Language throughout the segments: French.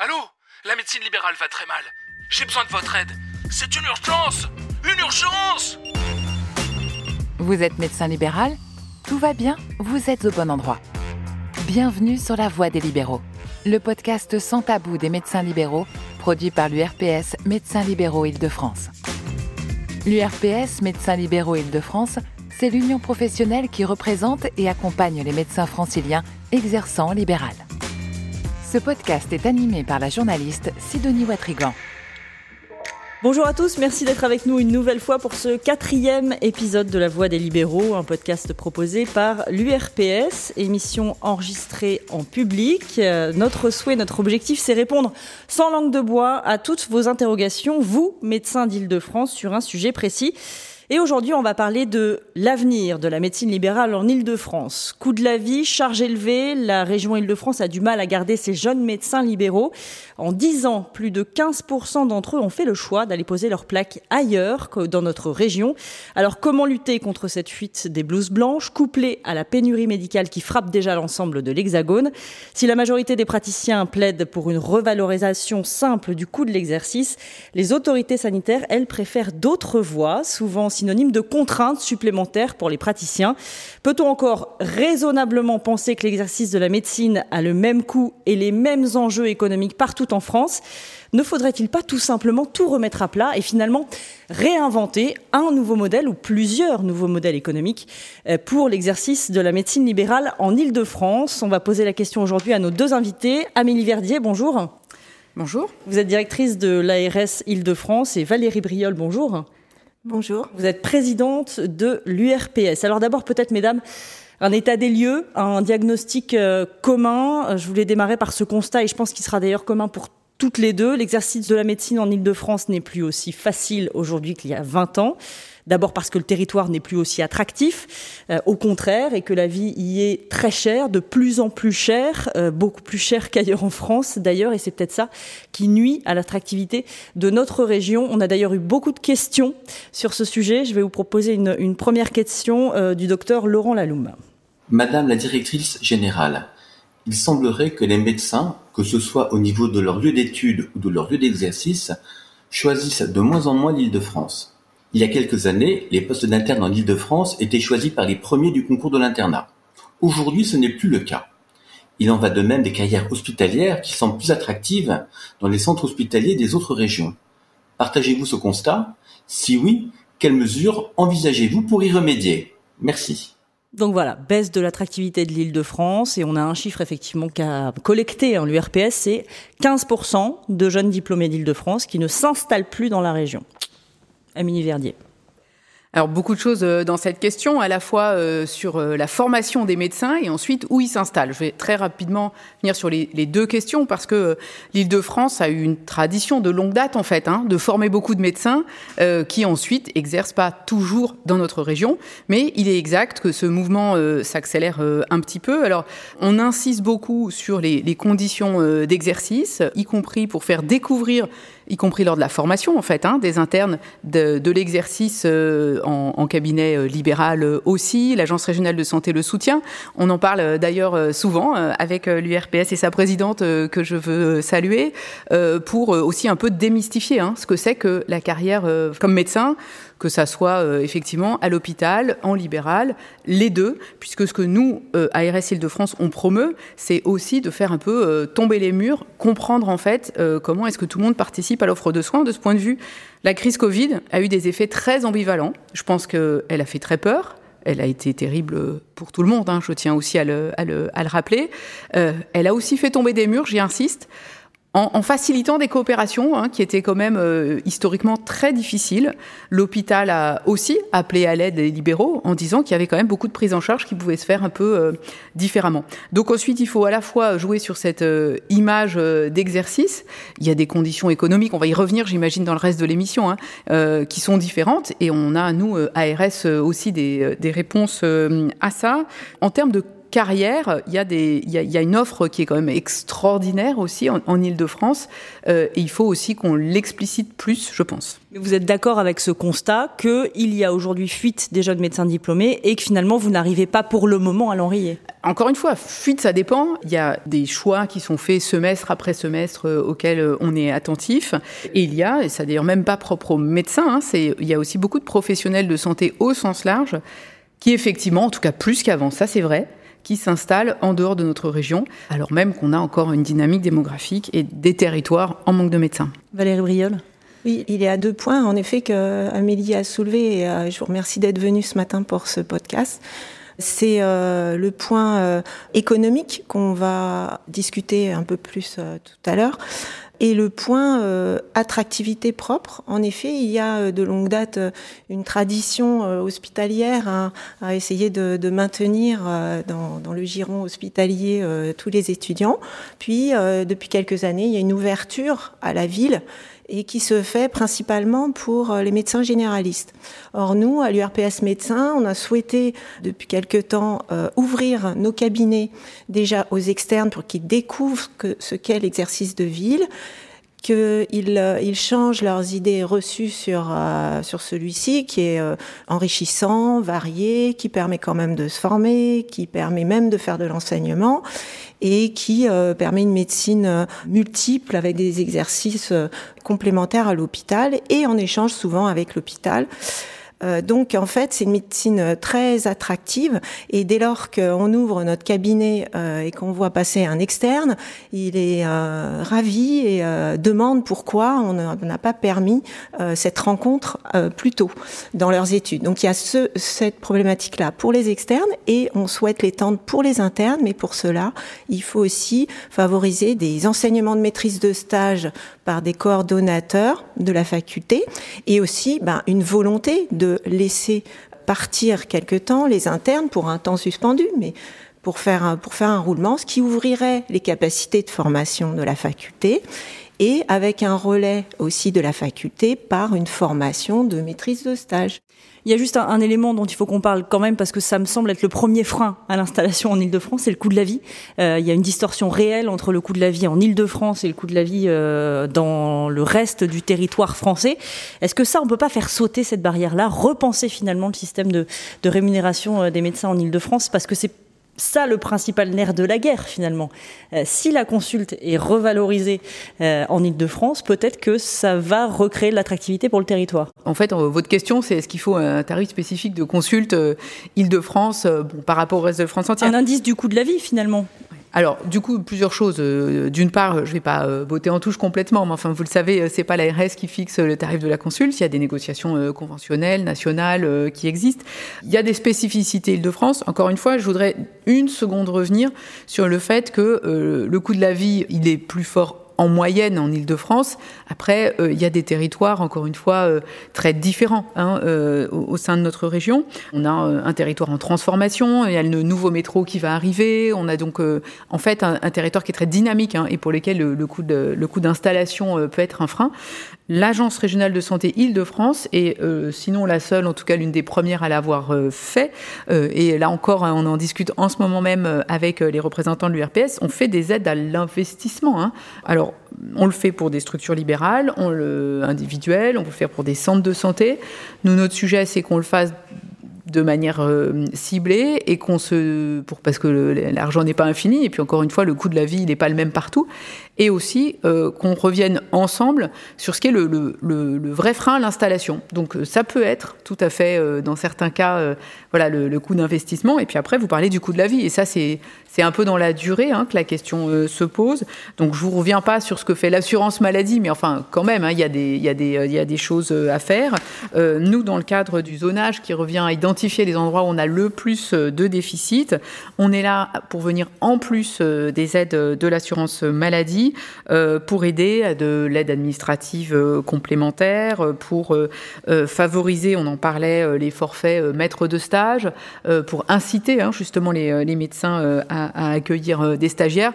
Allô La médecine libérale va très mal. J'ai besoin de votre aide. C'est une urgence Une urgence Vous êtes médecin libéral? Tout va bien Vous êtes au bon endroit. Bienvenue sur La Voie des libéraux, le podcast sans tabou des médecins libéraux, produit par l'URPS Médecins libéraux Île-de-France. L'URPS Médecins libéraux Île-de-France, c'est l'union professionnelle qui représente et accompagne les médecins franciliens exerçant libéral. Ce podcast est animé par la journaliste Sidonie Watrigan. Bonjour à tous, merci d'être avec nous une nouvelle fois pour ce quatrième épisode de La Voix des libéraux, un podcast proposé par l'URPS, émission enregistrée en public. Euh, notre souhait, notre objectif, c'est répondre sans langue de bois à toutes vos interrogations, vous, médecins d'Île-de-France, sur un sujet précis. Et aujourd'hui, on va parler de l'avenir de la médecine libérale en Île-de-France. Coût de la vie, charge élevée, la région Île-de-France a du mal à garder ses jeunes médecins libéraux. En 10 ans, plus de 15% d'entre eux ont fait le choix d'aller poser leur plaque ailleurs que dans notre région. Alors comment lutter contre cette fuite des blouses blanches, couplée à la pénurie médicale qui frappe déjà l'ensemble de l'Hexagone? Si la majorité des praticiens plaident pour une revalorisation simple du coût de l'exercice, les autorités sanitaires, elles, préfèrent d'autres voies, souvent synonyme de contraintes supplémentaires pour les praticiens. Peut-on encore raisonnablement penser que l'exercice de la médecine a le même coût et les mêmes enjeux économiques partout en France? Ne faudrait-il pas tout simplement tout remettre à plat et finalement réinventer un nouveau modèle ou plusieurs nouveaux modèles économiques euh, pour l'exercice de la médecine libérale en Ile-de-France? On va poser la question aujourd'hui à nos deux invités. Amélie Verdier, bonjour. Bonjour. Vous êtes directrice de l'ARS Île-de-France et Valérie Briol, bonjour. Bonjour. Vous êtes présidente de l'URPS. Alors d'abord, peut-être, mesdames, un état des lieux, un diagnostic euh, commun. Je voulais démarrer par ce constat et je pense qu'il sera d'ailleurs commun pour toutes les deux. L'exercice de la médecine en Ile-de-France n'est plus aussi facile aujourd'hui qu'il y a 20 ans. D'abord parce que le territoire n'est plus aussi attractif, euh, au contraire, et que la vie y est très chère, de plus en plus chère, euh, beaucoup plus chère qu'ailleurs en France d'ailleurs, et c'est peut-être ça qui nuit à l'attractivité de notre région. On a d'ailleurs eu beaucoup de questions sur ce sujet. Je vais vous proposer une, première question euh, du docteur Laurent Laloum. Madame la directrice générale, il semblerait que les médecins, que ce soit au niveau de leur lieu d'études ou de leur lieu d'exercice, choisissent de moins en moins l'île de France. Il y a quelques années, les postes d'interne en Île-de-France étaient choisis par les premiers du concours de l'internat. Aujourd'hui, ce n'est plus le cas. Il en va de même des carrières hospitalières qui semblent plus attractives dans les centres hospitaliers des autres régions. Partagez-vous ce constat? Si oui, quelles mesures envisagez-vous pour y remédier? Merci. Donc voilà, baisse de l'attractivité de l'île de France et on a un chiffre effectivement qu'a collecté en l'URPS, c'est 15% de jeunes diplômés d'île de France qui ne s'installent plus dans la région. Amélie Verdier. Alors beaucoup de choses euh, dans cette question, à la fois euh, sur euh, la formation des médecins et ensuite où ils s'installent. Je vais très rapidement venir sur les, deux questions parce que l'Île-de-France a eu une tradition de longue date en fait, hein, de former beaucoup de médecins qui ensuite exercent pas toujours dans notre région, mais il est exact que ce mouvement s'accélère un petit peu. Alors on insiste beaucoup sur les, les conditions d'exercice, y compris pour faire découvrir y compris lors de la formation en fait, hein, des internes de, l'exercice euh, en, en, cabinet euh, libéral euh, aussi. L'agence régionale de santé le soutient. On en parle d'ailleurs souvent avec l'URPS et sa présidente que je veux saluer pour aussi un peu démystifier hein, ce que c'est que la carrière comme médecin que ça soit euh, effectivement à l'hôpital, en libéral, les deux, puisque ce que nous, euh, ARS Île-de-France, on promeut, c'est aussi de faire un peu euh, tomber les murs, comprendre en fait comment est-ce que tout le monde participe à l'offre de soins. De ce point de vue, la crise Covid a eu des effets très ambivalents. Je pense qu'elle a fait très peur, elle a été terrible pour tout le monde, hein, je tiens aussi à le, à le, à le rappeler. Euh, elle a aussi fait tomber des murs, j'y insiste en, facilitant des coopérations hein, qui étaient quand même euh, historiquement très difficiles. L'hôpital a aussi appelé à l'aide les libéraux en disant qu'il y avait quand même beaucoup de prises en charge qui pouvaient se faire un peu euh, différemment. Donc ensuite, il faut à la fois jouer sur cette euh, image d'exercice. Il y a des conditions économiques, on va y revenir, j'imagine, dans le reste de l'émission, hein, qui sont différentes. Et on a, nous, ARS, aussi des, des réponses à ça. En termes de carrière, il y, a des, il, y a, une offre qui est quand même extraordinaire aussi en, en Ile-de-France. Euh, et il faut aussi qu'on l'explicite plus, je pense. Mais vous êtes d'accord avec ce constat qu'il y a aujourd'hui fuite des jeunes médecins diplômés et que finalement vous n'arrivez pas pour le moment à l'enrayer Encore une fois, fuite ça dépend. Il y a des choix qui sont faits semestre après semestre euh, auxquels euh, on est attentif. Et il y a, et ça d'ailleurs même pas propre aux médecins, hein, c'est, il y a aussi beaucoup de professionnels de santé au sens large qui effectivement, en tout cas plus qu'avant, ça c'est vrai, qui s'installent en dehors de notre région, alors même qu'on a encore une dynamique démographique et des territoires en manque de médecins. Valérie Briol oui, il y a deux points en effet que Amélie a soulevé et euh, je vous remercie d'être venue ce matin pour ce podcast. C'est euh, le point euh, économique qu'on va discuter un peu plus tout à l'heure. Et le point euh, attractivité propre, en effet, il y a euh, de longue date euh, une tradition hospitalière à, à essayer de, de maintenir dans, dans, le giron hospitalier tous les étudiants. Puis, depuis quelques années, il y a une ouverture à la ville et qui se fait principalement pour les médecins généralistes. Or, nous, à l'URPS Médecins, on a souhaité depuis quelque temps ouvrir nos cabinets déjà aux externes pour qu'ils découvrent que, ce qu'est l'exercice de ville qu'ils euh, ils changent leurs idées reçues sur, euh, sur celui-ci, qui est euh, enrichissant, varié, qui permet quand même de se former, qui permet même de faire de l'enseignement et qui permet une médecine multiple avec des exercices complémentaires à l'hôpital et en échange souvent avec l'hôpital. Euh, donc en fait, c'est une médecine très attractive et dès lors qu'on ouvre notre cabinet euh, et qu'on voit passer un externe, il est euh, ravi et demande pourquoi on n'a pas permis cette rencontre plus tôt dans leurs études. Donc il y a ce, cette problématique-là pour les externes et on souhaite l'étendre pour les internes, mais pour cela, il faut aussi favoriser des enseignements de maîtrise de stage par des coordonnateurs de la faculté et aussi ben, une volonté de laisser partir quelque temps les internes pour un temps suspendu, mais pour faire un, pour faire un roulement, ce qui ouvrirait les capacités de formation de la faculté et avec un relais aussi de la faculté par une formation de maîtrise de stage. Il y a juste un, élément dont il faut qu'on parle quand même parce que ça me semble être le premier frein à l'installation en Ile-de-France, c'est le coût de la vie. Euh, il y a une distorsion réelle entre le coût de la vie en Ile-de-France et le coût de la vie euh, dans le reste du territoire français. Est-ce que ça, on peut pas faire sauter cette barrière-là, repenser finalement le système de, de rémunération euh, des médecins en Ile-de-France parce que c'est ça le principal nerf de la guerre finalement. Euh, si la consulte est revalorisée euh, en Ile-de-France, peut-être que ça va recréer de l'attractivité pour le territoire. En fait, euh, votre question, c'est est-ce qu'il faut un tarif spécifique de consulte Ile-de-France bon, par rapport au reste de France entière Un indice du coût de la vie finalement. Alors, du coup, plusieurs choses. Euh, d'une part, je ne vais pas euh, botter en touche complètement, mais enfin, vous le savez, euh, c'est pas l'ARS qui fixe le tarif de la consulte. Il y a des négociations conventionnelles, nationales qui existent. Il y a des spécificités Île-de-France. Encore une fois, je voudrais une seconde revenir sur le fait que le coût de la vie, il est plus fort en moyenne en Ile-de-France. Après, euh, il y a des territoires, encore une fois, euh, très différents hein, euh, au, sein de notre région. On a un territoire en transformation, il y a le nouveau métro qui va arriver, on a donc en fait un, territoire qui est très dynamique hein, et pour lequel le, coût le coût d'installation peut être un frein. L'Agence régionale de santé Île-de-France est sinon la seule, en tout cas l'une des premières à l'avoir fait. et là encore, hein, on en discute en ce moment même avec les représentants de l'URPS. On fait des aides à l'investissement. Hein. Alors on le fait pour des structures libérales, on le individuelles, on peut le faire pour des centres de santé. Nous, notre sujet, c'est qu'on le fasse de manière euh, ciblée et qu'on se pour parce que l'argent n'est pas infini et puis encore une fois le coût de la vie n'est pas le même partout et aussi euh, qu'on revienne ensemble sur ce qui est le, le, vrai frein à l'installation. Donc euh, ça peut être tout à fait, dans certains cas, voilà le, coût d'investissement. Et puis après, vous parlez du coût de la vie. Et ça, c'est c'est un peu dans la durée hein, que la question se pose. Donc je vous reviens pas sur ce que fait l'assurance maladie, mais enfin quand même, hein, il y a des il y a des il y a des choses à faire. nous, dans le cadre du zonage qui revient à identifier les endroits où on a le plus de déficit, on est là pour venir en plus des aides de l'assurance maladie euh, pour aider à de l'aide administrative euh, complémentaire, euh, pour favoriser, on en parlait, les forfaits maîtres de stage, pour inciter hein, justement les, médecins à, accueillir des stagiaires.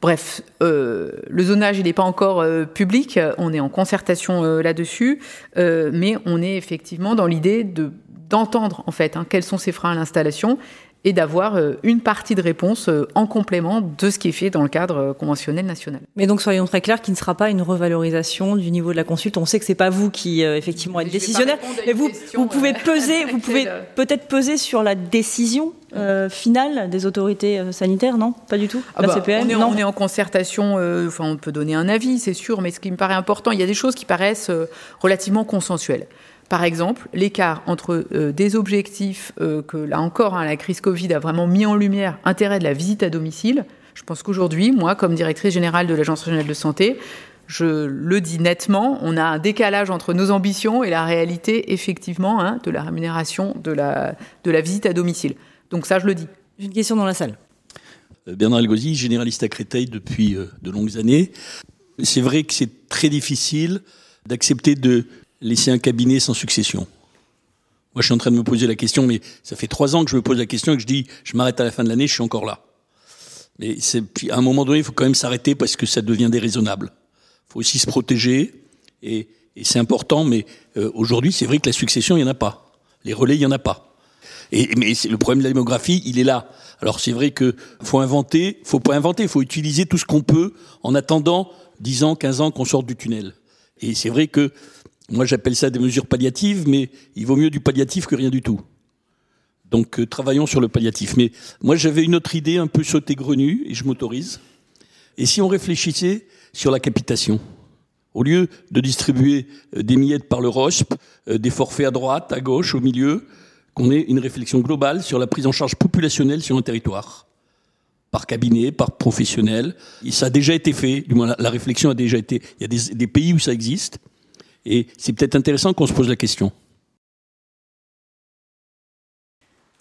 Bref, le zonage, n'est pas encore public, on est en concertation là-dessus, mais on est effectivement dans l'idée de d'entendre en fait hein, quels sont ces freins à l'installation et d'avoir une partie de réponse en complément de ce qui est fait dans le cadre conventionnel national. Mais donc soyons très clairs, qu'il ne sera pas une revalorisation du niveau de la consulte. On sait que c'est pas vous qui effectivement êtes décisionnaire, mais vous, vous pouvez peser, vous pouvez peut-être peser sur la décision euh, finale des autorités euh, sanitaires, non? Pas du tout? Ah bah, on, est, non? on, est, en concertation, euh, enfin on peut donner un avis, c'est sûr, mais ce qui me paraît important, il y a des choses qui paraissent relativement consensuelles. Par exemple, l'écart entre des objectifs que, là encore, hein, la crise Covid a vraiment mis en lumière, intérêt de la visite à domicile. Je pense qu'aujourd'hui, moi, comme directrice générale de l'Agence régionale de santé, je le dis nettement, on a un décalage entre nos ambitions et la réalité, effectivement, hein, de la rémunération de la, de la visite à domicile. Donc ça, je le dis. J'ai une question dans la salle. Euh, Bernard Elgozi, généraliste à Créteil depuis euh, de longues années. C'est vrai que c'est très difficile d'accepter de laisser un cabinet sans succession. Moi, je suis en train de me poser la question, mais ça fait trois ans que je me pose la question et que je dis, je m'arrête à la fin de l'année, je suis encore là. Mais à un moment donné, il faut quand même s'arrêter parce que ça devient déraisonnable. Il faut aussi se protéger et, c'est important. Mais euh, aujourd'hui, c'est vrai que la succession, il n'y en a pas. Les relais, il n'y en a pas. Et, mais le problème de la démographie, il est là. Alors c'est vrai que faut inventer, faut pas inventer, faut utiliser tout ce qu'on peut en attendant 10 ans, 15 ans qu'on sorte du tunnel. Et c'est vrai que moi j'appelle ça des mesures palliatives, mais il vaut mieux du palliatif que rien du tout. Donc euh, travaillons sur le palliatif. Mais moi j'avais une autre idée un peu sautée grenue, et je m'autorise. Et si on réfléchissait sur la capitation au lieu de distribuer euh, des miettes par le ROSP, euh, des forfaits à droite, à gauche, au milieu, qu'on ait une réflexion globale sur la prise en charge populationnelle sur un territoire, par cabinet, par professionnel. Et ça a déjà été fait, du moins la, réflexion a déjà été. Il y a des, des pays où ça existe, et c'est peut-être intéressant qu'on se pose la question.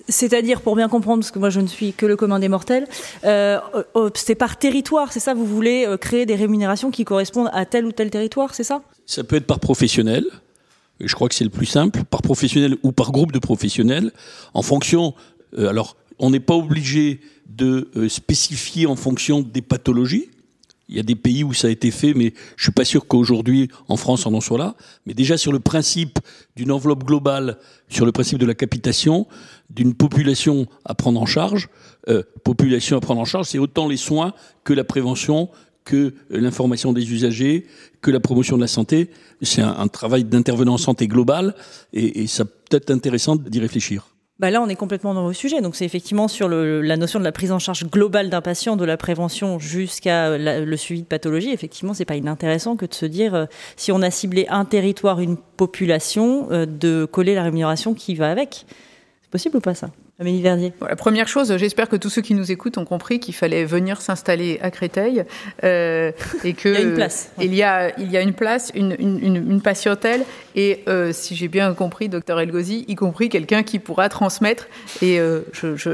C'est-à-dire, pour bien comprendre, parce que moi je ne suis que le commun des mortels, euh, euh c'est par territoire, c'est ça Vous voulez euh, créer des rémunérations qui correspondent à tel ou tel territoire, c'est ça? Ça peut être par professionnel, je crois que c'est le plus simple, par professionnel ou par groupe de professionnels, en fonction. Euh, alors, on n'est pas obligé de euh, spécifier en fonction des pathologies. Il y a des pays où ça a été fait, mais je suis pas sûr qu'aujourd'hui en France on en soit là. Mais déjà sur le principe d'une enveloppe globale, sur le principe de la capitation, d'une population à prendre en charge, euh, population à prendre en charge, c'est autant les soins que la prévention, que l'information des usagers, que la promotion de la santé. C'est un, travail d'intervenant en santé globale et, et ça peut être intéressant d'y réfléchir. Bah là, on est complètement dans le sujet. Donc, c'est effectivement sur la notion de la prise en charge globale d'un patient, de la prévention jusqu'à le suivi de pathologie. Effectivement, c'est pas inintéressant que de se dire, euh, si on a ciblé un territoire, une population, euh, de coller la rémunération qui va avec. C'est possible ou pas ça? Amélie Verdier. la première chose, j'espère que tous ceux qui nous écoutent ont compris qu'il fallait venir s'installer à Créteil euh, et que il y a une place. Il y a il y a une place, une, une, une patientèle et euh, si j'ai bien compris, docteur Elgozi, y compris quelqu'un qui pourra transmettre. Et euh,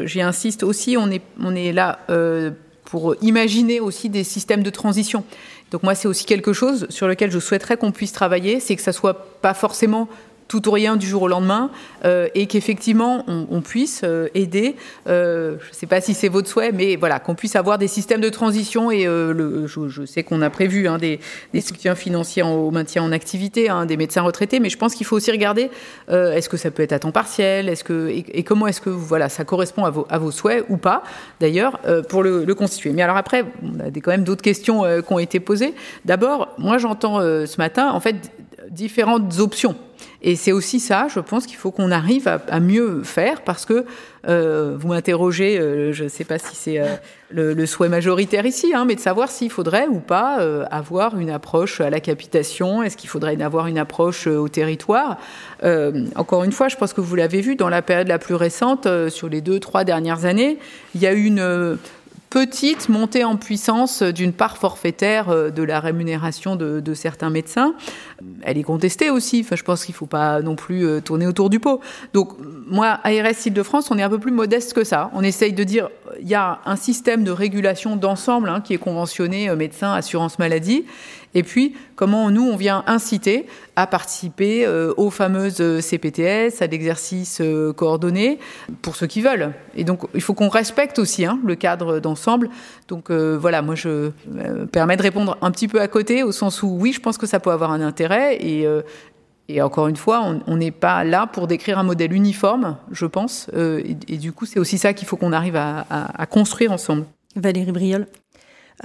j'y insiste aussi, on est on est là euh, pour imaginer aussi des systèmes de transition. Donc moi, c'est aussi quelque chose sur lequel je souhaiterais qu'on puisse travailler, c'est que ça soit pas forcément tout ou rien du jour au lendemain euh, et qu'effectivement on, puisse euh, aider. Euh, je ne sais pas si c'est votre souhait, mais voilà qu'on puisse avoir des systèmes de transition et je, sais qu'on a prévu hein, des, soutiens financiers au maintien en activité hein, des médecins retraités, mais je pense qu'il faut aussi regarder est-ce que ça peut être à temps partiel, est-ce que et, comment est-ce que voilà ça correspond à vos, souhaits ou pas d'ailleurs pour le, constituer. Mais alors après on a quand même d'autres questions qui ont été posées. D'abord, moi j'entends ce matin en fait différentes options. Et c'est aussi ça, je pense qu'il faut qu'on arrive à, mieux faire parce que euh, vous m'interrogez, euh, je ne sais pas si c'est euh, le, souhait majoritaire ici, hein, mais de savoir s'il faudrait ou pas avoir une approche à la capitation, est-ce qu'il faudrait avoir une approche au territoire. encore une fois, je pense que vous l'avez vu dans la période la plus récente, sur les deux, trois dernières années, il y a eu une petite montée en puissance d'une part forfaitaire euh, de la rémunération de, certains médecins. Elle est contestée aussi. Enfin, je pense qu'il ne faut pas non plus euh, tourner autour du pot. Donc, moi, ARS Île-de-France, on est un peu plus modeste que ça. On essaye de dire, il y a un système de régulation d'ensemble hein, qui est conventionné euh, médecin, assurance maladie. Et puis, comment nous, on vient inciter à participer euh, aux fameuses euh, CPTS, à l'exercice euh, coordonné, pour ceux qui veulent. Et donc, il faut qu'on respecte aussi hein, le cadre d'ensemble. Donc, voilà, moi, je me permets de répondre un petit peu à côté, au sens où, oui, je pense que ça peut avoir un intérêt. Et, encore une fois, on n'est pas là pour décrire un modèle uniforme, je pense. et, du coup, c'est aussi ça qu'il faut qu'on arrive à, à, à construire ensemble. Valérie Briol.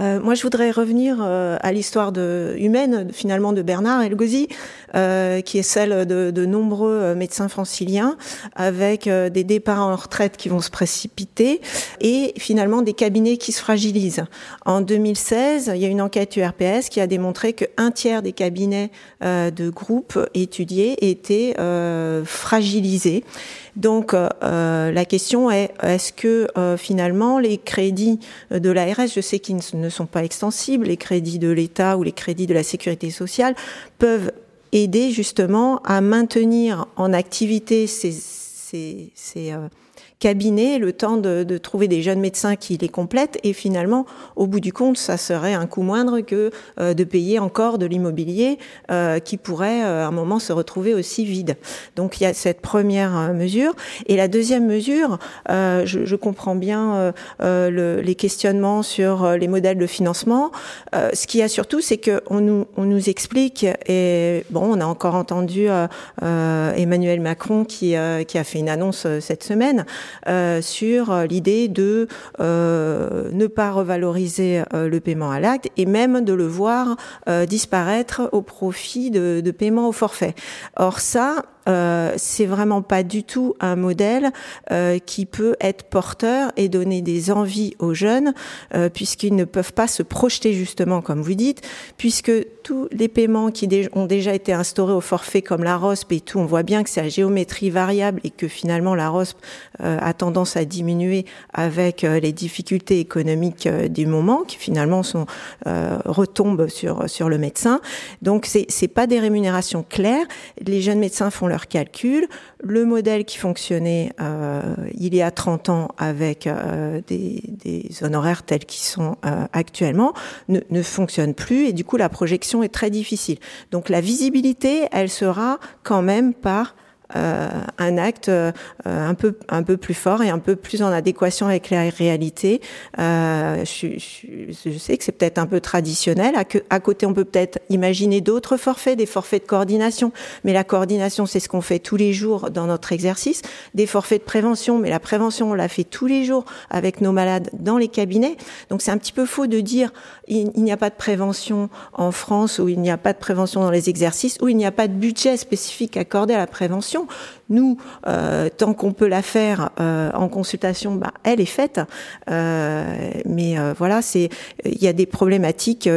Euh, moi, je voudrais revenir euh, à l'histoire humaine, finalement, de Bernard Elgozi, euh, qui est celle de, de nombreux médecins franciliens, avec des départs en retraite qui vont se précipiter et finalement des cabinets qui se fragilisent. En 2016, il y a une enquête URPS qui a démontré qu'un tiers des cabinets de groupe étudiés étaient fragilisés. Donc euh, la question est est-ce que euh, finalement les crédits de l'ARS, je sais qu'ils ne sont pas extensibles, les crédits de l'État ou les crédits de la sécurité sociale peuvent aider justement à maintenir en activité ces, ces, ces euh, cabinet le temps de, de, trouver des jeunes médecins qui les complètent. Et finalement au bout du compte ça serait un coût moindre que euh, de payer encore de l'immobilier euh, qui pourrait euh, à un moment se retrouver aussi vide. Donc il y a cette première euh, mesure. Et la deuxième mesure euh, je, je, comprends bien le, les questionnements sur les modèles de financement. Ce qu'il y a surtout c'est que on nous, on nous explique et bon on a encore entendu Emmanuel Macron qui, qui a fait une annonce cette semaine sur l'idée de euh, ne pas revaloriser euh, le paiement à l'acte et même de le voir euh, disparaître au profit de, de paiement au forfait. Or ça, euh, c'est vraiment pas du tout un modèle euh, qui peut être porteur et donner des envies aux jeunes, euh, puisqu'ils ne peuvent pas se projeter justement, comme vous dites, puisque tous les paiements qui ont déjà été instaurés au forfait, comme la ROSP et tout, on voit bien que c'est à géométrie variable et que finalement la ROSP euh, a tendance à diminuer avec euh, les difficultés économiques euh, du moment, qui finalement sont retombent sur sur le médecin. Donc c'est c'est pas des rémunérations claires. Les jeunes médecins font leur calcul. Le modèle qui fonctionnait euh, il y a 30 ans avec euh, des, honoraires tels qu'ils sont euh, actuellement ne, ne fonctionne plus et du coup la projection est très difficile. Donc la visibilité, elle sera quand même par un acte euh, un peu un peu plus fort et un peu plus en adéquation avec la réalité. Euh, je, je, je, sais que c'est peut-être un peu traditionnel. À côté, on peut peut-être imaginer d'autres forfaits, des forfaits de coordination. Mais la coordination, c'est ce qu'on fait tous les jours dans notre exercice. Des forfaits de prévention, mais la prévention, on la fait tous les jours avec nos malades dans les cabinets. Donc c'est un petit peu faux de dire il, il n'y a pas de prévention en France ou il n'y a pas de prévention dans les exercices ou il n'y a pas de budget spécifique accordé à la prévention nous, euh, tant qu'on peut la faire euh, en consultation, bah, elle est faite. Euh, mais voilà, c'est il y a des problématiques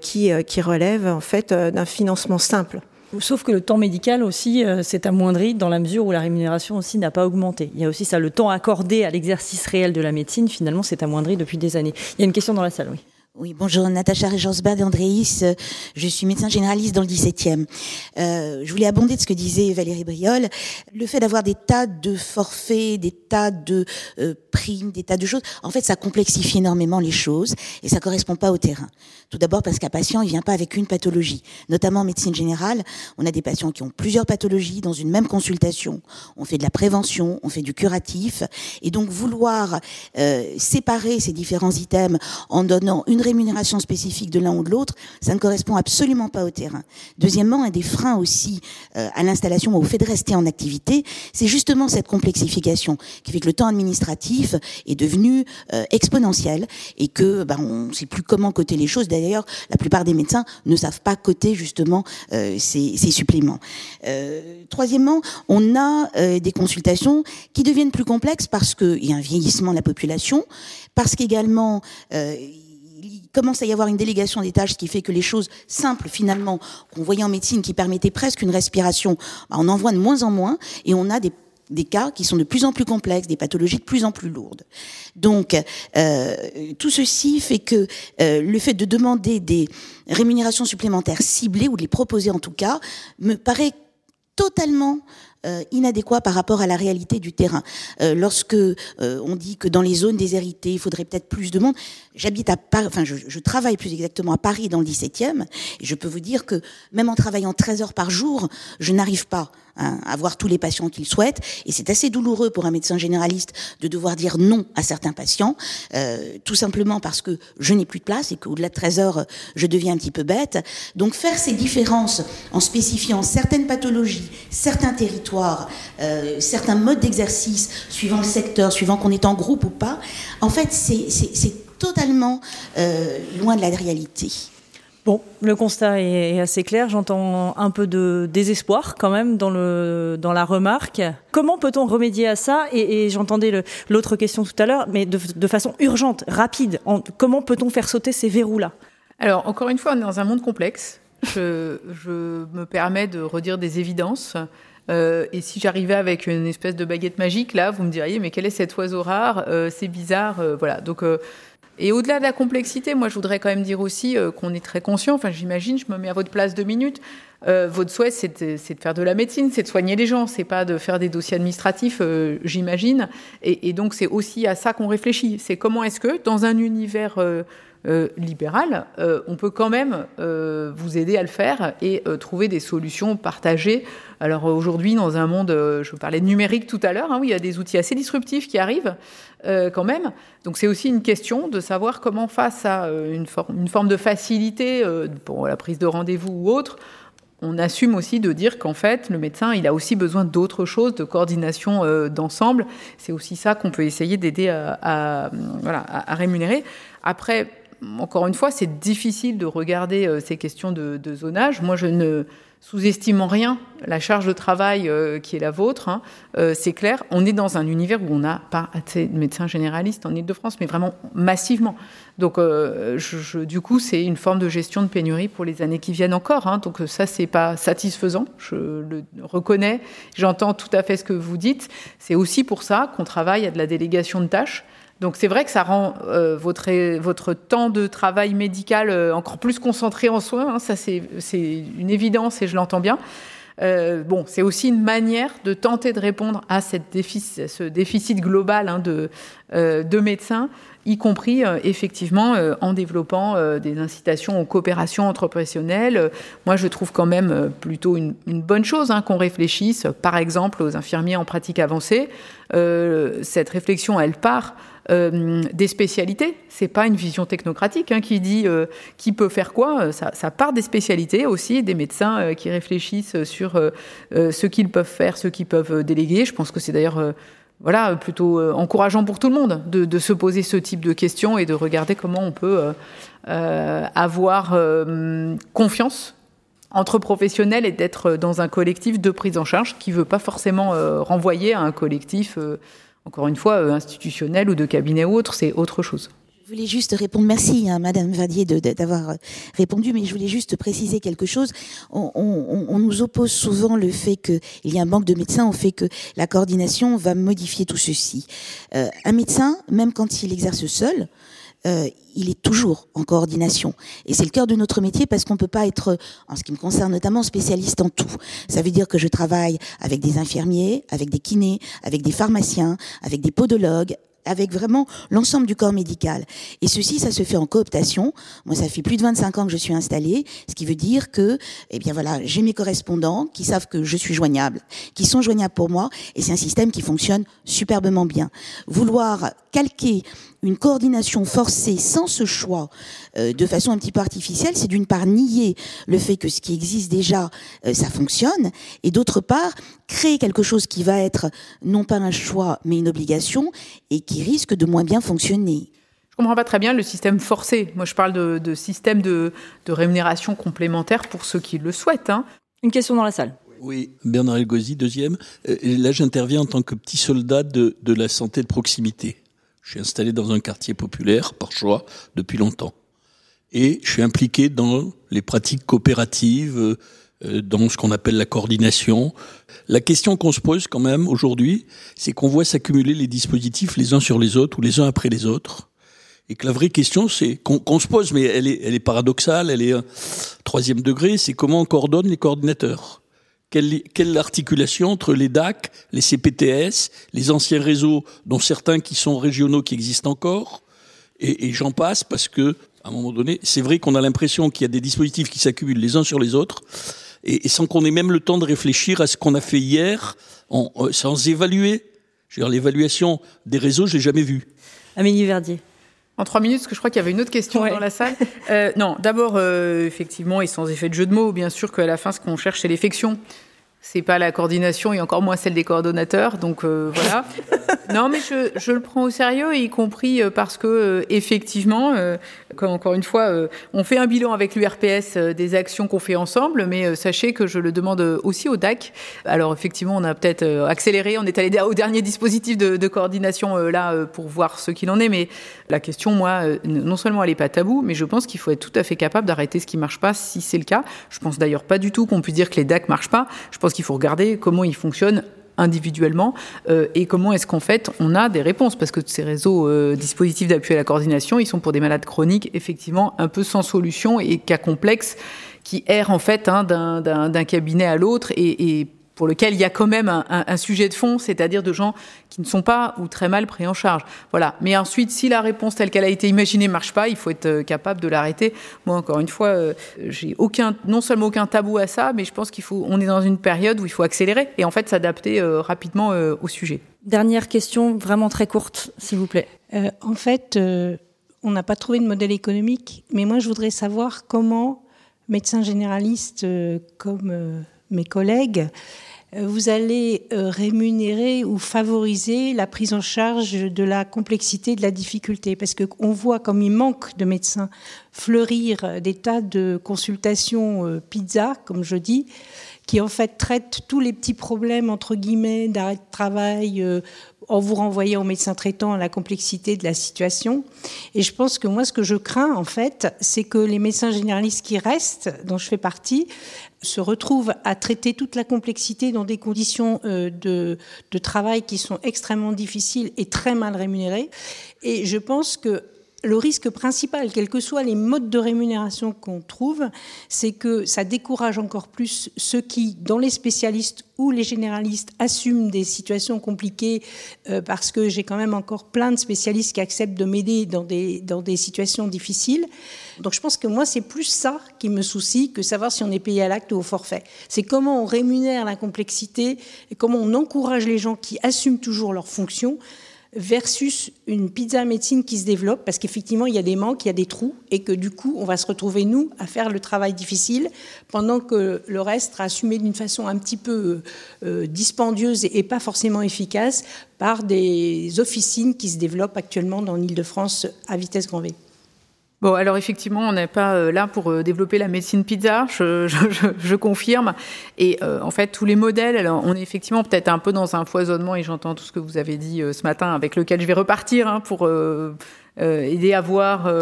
qui, qui relèvent en fait d'un financement simple. Sauf que le temps médical aussi s'est amoindri dans la mesure où la rémunération aussi n'a pas augmenté. Il y a aussi ça, le temps accordé à l'exercice réel de la médecine, finalement, s'est amoindri depuis des années. Il y a une question dans la salle, oui. Oui, bonjour, Natacha Regensbad Andréis. Je suis médecin généraliste dans le 17e. Euh, je voulais abonder de ce que disait Valérie Briol. Le fait d'avoir des tas de forfaits, des tas de euh, primes, des tas de choses, en fait, ça complexifie énormément les choses et ça correspond pas au terrain. Tout d'abord parce qu'un patient, il vient pas avec une pathologie. Notamment en médecine générale, on a des patients qui ont plusieurs pathologies dans une même consultation. On fait de la prévention, on fait du curatif. Et donc, vouloir euh, séparer ces différents items en donnant une rémunération spécifique de l'un ou de l'autre, ça ne correspond absolument pas au terrain. Deuxièmement, un des freins aussi euh, à l'installation, au fait de rester en activité, c'est justement cette complexification qui fait que le temps administratif est devenu euh, exponentiel et que ben, on ne sait plus comment coter les choses. D'ailleurs, la plupart des médecins ne savent pas coter justement euh, ces, suppléments. Troisièmement, on a des consultations qui deviennent plus complexes parce qu'il y a un vieillissement de la population, parce qu'également euh, il commence à y avoir une délégation des tâches, qui fait que les choses simples, finalement, qu'on voyait en médecine, qui permettaient presque une respiration, bah, on en voit de moins en moins, et on a des des cas qui sont de plus en plus complexes, des pathologies de plus en plus lourdes. Donc, euh, tout ceci fait que euh, le fait de demander des rémunérations supplémentaires ciblées, ou de les proposer en tout cas, me paraît totalement euh, inadéquat par rapport à la réalité du terrain. Euh, lorsque euh, on dit que dans les zones déshéritées, il faudrait peut-être plus de monde, j'habite à Paris, enfin je, je, travaille plus exactement à Paris dans le 17e, et je peux vous dire que même en travaillant 13 heures par jour, je n'arrive pas hein, à voir tous les patients qu'il souhaite, et c'est assez douloureux pour un médecin généraliste de devoir dire non à certains patients, euh, tout simplement parce que je n'ai plus de place et qu'au-delà de 13 heures, je deviens un petit peu bête. Donc faire ces différences en spécifiant certaines pathologies, certains territoires, euh, certains modes d'exercice, suivant le secteur, suivant qu'on est en groupe ou pas, en fait, c'est totalement euh, loin de la réalité. Bon, le constat est assez clair. J'entends un peu de désespoir quand même dans, le, dans la remarque. Comment peut-on remédier à ça? Et, j'entendais l'autre question tout à l'heure, mais de, façon urgente, rapide. comment peut-on faire sauter ces verrous-là? Alors, encore une fois, on est dans un monde complexe. Je, je me permets de redire des évidences. Euh, et si j'arrivais avec une espèce de baguette magique, là, vous me diriez, mais quel est cet oiseau rare? Euh, C'est bizarre, euh, voilà. Donc, et au-delà de la complexité, moi, je voudrais quand même dire aussi qu'on est très conscient. Enfin, j'imagine, je me mets à votre place deux minutes. votre souhait, c'est de, de, faire de la médecine, c'est de soigner les gens, c'est pas de faire des dossiers administratifs, j'imagine. Et, et, donc, c'est aussi à ça qu'on réfléchit. C'est comment est-ce que, dans un univers euh, libéral, euh, on peut quand même euh, vous aider à le faire et trouver des solutions partagées. Alors aujourd'hui, dans un monde, je vous parlais de numérique tout à l'heure, hein, oui, il y a des outils assez disruptifs qui arrivent quand même. Donc c'est aussi une question de savoir comment face à une, une forme de facilité pour la prise de rendez-vous ou autre, on assume aussi de dire qu'en fait, le médecin, il a aussi besoin d'autres choses, de coordination d'ensemble. C'est aussi ça qu'on peut essayer d'aider à, voilà, à, rémunérer. Après, encore une fois, c'est difficile de regarder euh, ces questions de, zonage. Moi, je ne sous-estime en rien la charge de travail euh, qui est la vôtre. Hein. Euh, c'est clair, on est dans un univers où on n'a pas assez de médecins généralistes en Ile-de-France, mais vraiment massivement. Donc, du coup, c'est une forme de gestion de pénurie pour les années qui viennent encore. Hein. Donc, ça, c'est pas satisfaisant. Je le reconnais. J'entends tout à fait ce que vous dites. C'est aussi pour ça qu'on travaille à de la délégation de tâches. Donc c'est vrai que ça rend euh, votre, votre temps de travail médical euh, encore plus concentré en soins. Hein, ça c'est une évidence et je l'entends bien. Euh, bon, c'est aussi une manière de tenter de répondre à cette ce déficit global hein, de, de médecins, y compris effectivement en développant des incitations aux coopérations entre professionnels. moi, je trouve quand même plutôt une, bonne chose hein, qu'on réfléchisse, par exemple, aux infirmiers en pratique avancée. cette réflexion, elle part euh, des spécialités. C'est pas une vision technocratique hein, qui dit euh, qui peut faire quoi. Ça, part des spécialités aussi, des médecins euh, qui réfléchissent sur ce qu'ils peuvent faire, ce qu'ils peuvent déléguer. Je pense que c'est d'ailleurs voilà plutôt encourageant pour tout le monde de, se poser ce type de questions et de regarder comment on peut avoir confiance entre professionnels et d'être dans un collectif de prise en charge qui veut pas forcément renvoyer à un collectif encore une fois, euh, institutionnel ou de cabinet ou autre, c'est autre chose. Je voulais juste répondre, merci à hein, Madame Vadier d'avoir euh, répondu, mais je voulais juste préciser quelque chose. On, nous oppose souvent le fait qu'il y a un manque de médecins au fait que la coordination va modifier tout ceci. Euh, un médecin, même quand il exerce seul, euh, il est toujours en coordination. Et c'est le cœur de notre métier parce qu'on ne peut pas être, en ce qui me concerne notamment, spécialiste en tout. Ça veut dire que je travaille avec des infirmiers, avec des kinés, avec des pharmaciens, avec des podologues, avec vraiment l'ensemble du corps médical. Et ceci, ça se fait en cooptation. Moi, ça fait plus de 25 ans que je suis installée, ce qui veut dire que, eh bien voilà, j'ai mes correspondants qui savent que je suis joignable, qui sont joignables pour moi, et c'est un système qui fonctionne superbement bien. Vouloir calquer une coordination forcée sans ce choix, euh, de façon un petit peu artificielle, c'est d'une part nier le fait que ce qui existe déjà, euh, ça fonctionne, et d'autre part, créer quelque chose qui va être non pas un choix, mais une obligation, et qui risque de moins bien fonctionner. Je comprends pas très bien le système forcé. Moi, je parle de, système de, rémunération complémentaire pour ceux qui le souhaitent. Hein. Une question dans la salle. Oui, Bernard Elgozi, deuxième. Euh, là, j'interviens en tant que petit soldat de, de la santé de proximité. Je suis installé dans un quartier populaire par choix depuis longtemps. Et je suis impliqué dans les pratiques coopératives, euh, dans ce qu'on appelle la coordination. La question qu'on se pose quand même aujourd'hui, c'est qu'on voit s'accumuler les dispositifs les uns sur les autres ou les uns après les autres. Et que la vraie question, c'est qu'on se pose, mais elle est, elle est paradoxale, elle est un troisième degré, c'est comment on coordonne les coordinateurs. Quelle, quelle articulation entre les DAC, les CPTS, les anciens réseaux, dont certains qui sont régionaux qui existent encore, et, et j'en passe parce que à un moment donné, c'est vrai qu'on a l'impression qu'il y a des dispositifs qui s'accumulent les uns sur les autres, et, et sans qu'on ait même le temps de réfléchir à ce qu'on a fait hier, en, euh, sans évaluer. Je veux dire, l'évaluation des réseaux, je l'ai jamais vue. Amélie Verdier. En trois minutes, parce que je crois qu'il y avait une autre question Ouais. dans la salle. Euh, non, d'abord, euh, effectivement, et sans effet de jeu de mots, bien sûr qu'à la fin, ce qu'on cherche, c'est l'effection. C'est pas la coordination et encore moins celle des coordonnateurs. Donc euh, voilà. non, mais je, je le prends au sérieux, y compris parce que effectivement, encore une fois, euh, on fait un bilan avec l'URPS euh, des actions qu'on fait ensemble, mais euh, sachez que je le demande aussi au DAC. Alors effectivement, on a peut-être accéléré, on est allé au dernier dispositif de, coordination là pour voir ce qu'il en est, mais la question, moi, non seulement elle n'est pas taboue, mais je pense qu'il faut être tout à fait capable d'arrêter ce qui marche pas si c'est le cas. Je pense d'ailleurs pas du tout qu'on puisse dire que les DAC marchent pas. Je pense qu'il faut regarder comment ils fonctionnent individuellement euh, et comment est-ce qu'en fait on a des réponses? Parce que ces réseaux euh, dispositifs d'appui à la coordination ils sont pour des malades chroniques effectivement un peu sans solution et cas complexes qui errent en fait hein, d'un- cabinet à l'autre et pour lequel il y a quand même un, un- un sujet de fond, c'est-à-dire de gens qui ne sont pas ou très mal pris en charge. Voilà. Mais ensuite, si la réponse telle qu'elle a été imaginée marche pas, il faut être euh, capable de l'arrêter. Moi, encore une fois, euh, j'ai aucun, non seulement aucun tabou à ça, mais je pense qu'il faut, on est dans une période où il faut accélérer et en fait s'adapter euh, rapidement euh, au sujet. Dernière question, vraiment très courte, s'il vous plaît. Euh, en fait, euh, on n'a pas trouvé de modèle économique, mais moi je voudrais savoir comment, médecins généralistes euh, comme euh, mes collègues, euh, vous allez euh, rémunérer ou favoriser la prise en charge de la complexité, de la difficulté, parce que on voit comme il manque de médecins fleurir des tas de consultations euh, pizza, comme je dis, qui en fait traitent tous les petits problèmes entre guillemets d'arrêt de travail en vous renvoyant au médecin traitant la complexité de la situation. Et je pense que moi, ce que je crains, en fait, c'est que les médecins généralistes qui restent, dont je fais partie, se retrouvent à traiter toute la complexité dans des conditions euh, de, de travail qui sont extrêmement difficiles et très mal rémunérées. Et je pense que le risque principal, quels que soient les modes de rémunération qu'on trouve, c'est que ça décourage encore plus ceux qui, dans les spécialistes ou les généralistes, assument des situations compliquées, euh, parce que j'ai quand même encore plein de spécialistes qui acceptent de m'aider dans des, dans des situations difficiles. Donc je pense que moi, c'est plus ça qui me soucie que savoir si on est payé à l'acte ou au forfait. C'est comment on rémunère la complexité et comment on encourage les gens qui assument toujours leurs fonctions versus une pizza médecine qui se développe, parce qu'effectivement, il y a des manques, il y a des trous, et que du coup, on va se retrouver, nous, à faire le travail difficile, pendant que le reste sera assumé d'une façon un petit peu euh, dispendieuse et, pas forcément efficace par des officines qui se développent actuellement dans l'Île-de-France à vitesse grand V. Bon, alors effectivement, on n'est pas euh, là pour euh, développer la médecine pizza, je, je, je, je confirme. Et euh, en fait, tous les modèles, alors on est effectivement peut-être un peu dans un foisonnement, et j'entends tout ce que vous avez dit euh, ce matin, avec lequel je vais repartir hein, pour euh, aider à voir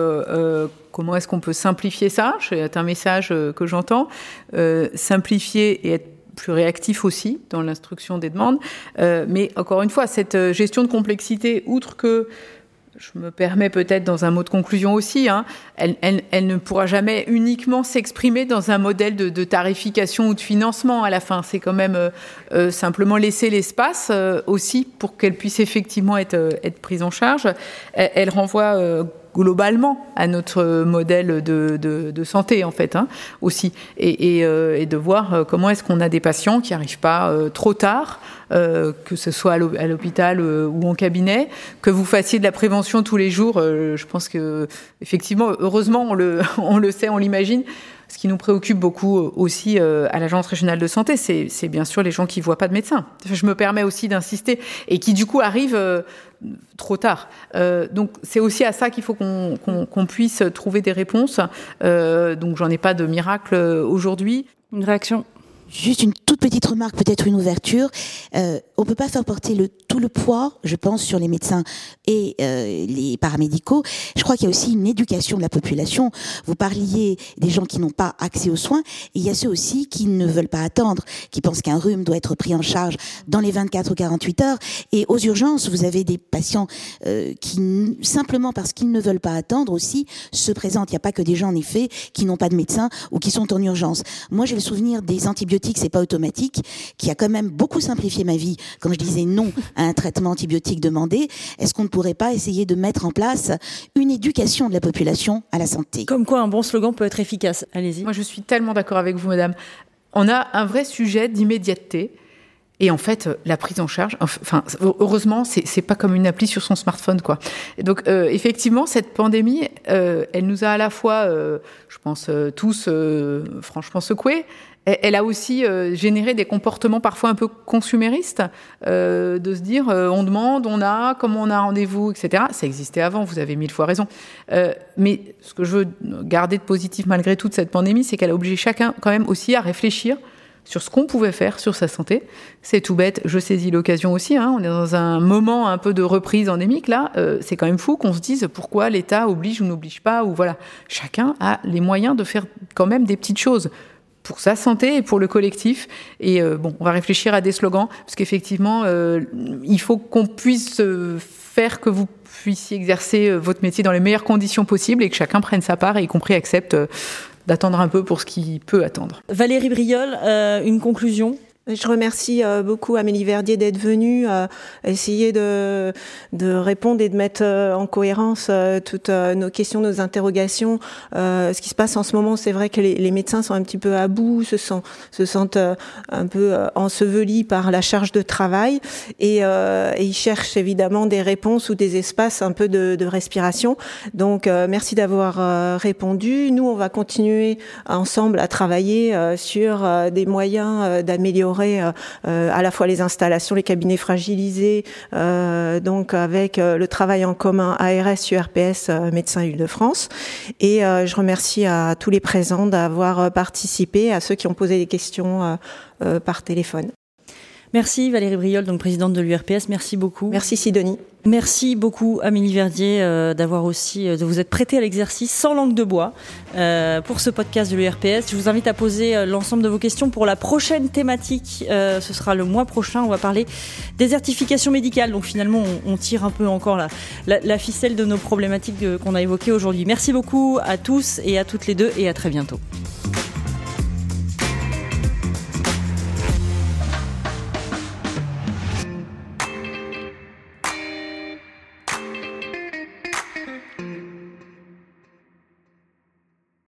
comment est-ce qu'on peut simplifier ça. C'est un message que j'entends. Simplifier et être plus réactif aussi dans l'instruction des demandes. Mais encore une fois, cette gestion de complexité, outre que je me permets peut-être dans un mot de conclusion aussi, hein, elle, elle, elle, ne pourra jamais uniquement s'exprimer dans un modèle de, de, tarification ou de financement à la fin. C'est quand même euh, euh, simplement laisser l'espace euh, aussi pour qu'elle puisse effectivement être, euh, être prise en charge. Elle, renvoie euh, globalement à notre modèle de, de, de santé en fait hein, aussi. Et, et, euh, et, de voir euh, comment est-ce qu'on a des patients qui n'arrivent pas euh, trop tard euh, que ce soit à l'hôpital euh, ou en cabinet que vous fassiez de la prévention tous les jours euh, je pense que effectivement heureusement on le, on le sait on l'imagine ce qui nous préoccupe beaucoup aussi euh, à l'agence régionale de santé, c'est bien sûr les gens qui voient pas de médecin. Je me permets aussi d'insister et qui du coup arrivent euh, trop tard. Euh, donc c'est aussi à ça qu'il faut qu'on qu qu puisse trouver des réponses. Euh, donc j'en ai pas de miracle aujourd'hui. Une réaction Juste une toute petite remarque, peut-être une ouverture. Euh, on peut pas faire porter tout le poids, je pense, sur les médecins et euh, les paramédicaux. Je crois qu'il y a aussi une éducation de la population. Vous parliez des gens qui n'ont pas accès aux soins, il y a ceux aussi qui ne veulent pas attendre, qui pensent qu'un rhume doit être pris en charge dans les 24 ou 48 heures. Et aux urgences, vous avez des patients euh, qui, simplement parce qu'ils ne veulent pas attendre aussi, se présentent. Il n'y a pas que des gens, en effet, qui n'ont pas de médecin ou qui sont en urgence. Moi, j'ai le souvenir des antibiotiques antibiotique, c'est pas automatique, qui a quand même beaucoup simplifié ma vie quand je disais non à un traitement antibiotique demandé. Est-ce qu'on ne pourrait pas essayer de mettre en place une éducation de la population à la santé? Comme quoi, un bon slogan peut être efficace. Allez-y. Moi, je suis tellement d'accord avec vous, madame. On a un vrai sujet d'immédiateté. Et en fait, la prise en charge, enfin, heureusement, c'est pas comme une appli sur son smartphone, quoi. Et donc, euh, effectivement, cette pandémie, euh, elle nous a à la fois, euh, je pense, euh, tous euh, franchement secoués. Elle a aussi euh, généré des comportements parfois un peu consuméristes, de se dire on demande, on a, comment on a rendez-vous, etc. Ça existait avant, vous avez mille fois raison. mais ce que je veux garder de positif malgré toute cette pandémie, c'est qu'elle a obligé chacun quand même aussi à réfléchir sur ce qu'on pouvait faire sur sa santé. C'est tout bête, je saisis l'occasion aussi, hein, on est dans un moment un peu de reprise endémique là, euh, c'est quand même fou qu'on se dise pourquoi l'État oblige ou n'oblige pas, ou voilà. Chacun a les moyens de faire quand même des petites choses pour sa santé et pour le collectif. Et euh, bon, on va réfléchir à des slogans, parce qu'effectivement, euh, il faut qu'on puisse euh, faire que vous puissiez exercer euh, votre métier dans les meilleures conditions possibles et que chacun prenne sa part et y compris accepte euh, d'attendre un peu pour ce qui peut attendre. Valérie Briol, une conclusion? Je remercie euh, beaucoup Amélie Verdier d'être venue euh, essayer de, répondre et de mettre euh, en cohérence toutes nos questions, nos interrogations. ce qui se passe en ce moment, c'est vrai que les, médecins sont un petit peu à bout, se, sentent un peu ensevelis par la charge de travail et, et, ils cherchent évidemment des réponses ou des espaces un peu de, de respiration. Donc merci d'avoir répondu. Nous, on va continuer ensemble à travailler sur des moyens d'améliorer euh, à la fois les installations, les cabinets fragilisés, euh, donc avec euh, le travail en commun ARS, URPS, Médecins Île-de-France. Et je remercie à tous les présents d'avoir participé, à ceux qui ont posé des questions par téléphone. Merci Valérie Briol, donc présidente de l'URPS. Merci beaucoup. Merci Sidonie. Merci beaucoup Amélie Verdier euh, d'avoir aussi euh, de vous être prêtée à l'exercice sans langue de bois euh, pour ce podcast de l'URPS. Je vous invite à poser l'ensemble de vos questions pour la prochaine thématique. Ce sera le mois prochain. On va parler désertification médicale. Donc finalement, on, on tire un peu encore la, la, la ficelle de nos problématiques qu'on a évoquées aujourd'hui. Merci beaucoup à tous et à toutes les deux et à très bientôt.